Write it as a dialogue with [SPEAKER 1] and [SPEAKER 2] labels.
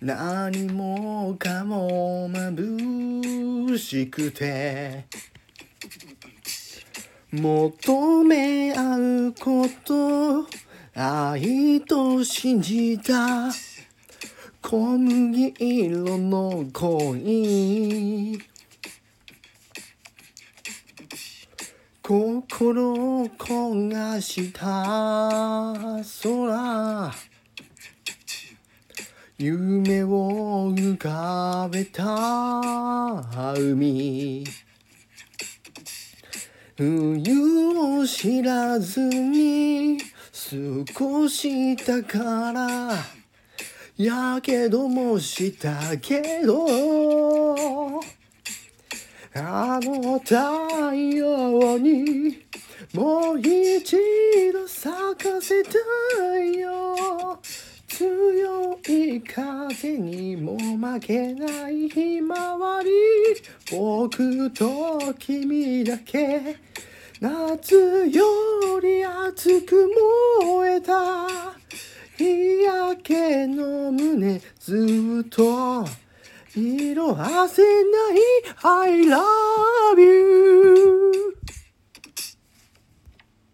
[SPEAKER 1] 何もかも眩しくて求め合うこと愛と信じた小麦色の恋。心を焦がした空。夢を浮かべた。海冬を知らずに少しだから。やけどもしたけど。あの太陽にもう一度咲かせたいよ。強い風にも負けないひまわり僕と君だけ。夏より熱く燃えた。日焼けの胸ずっと色あせない。I love you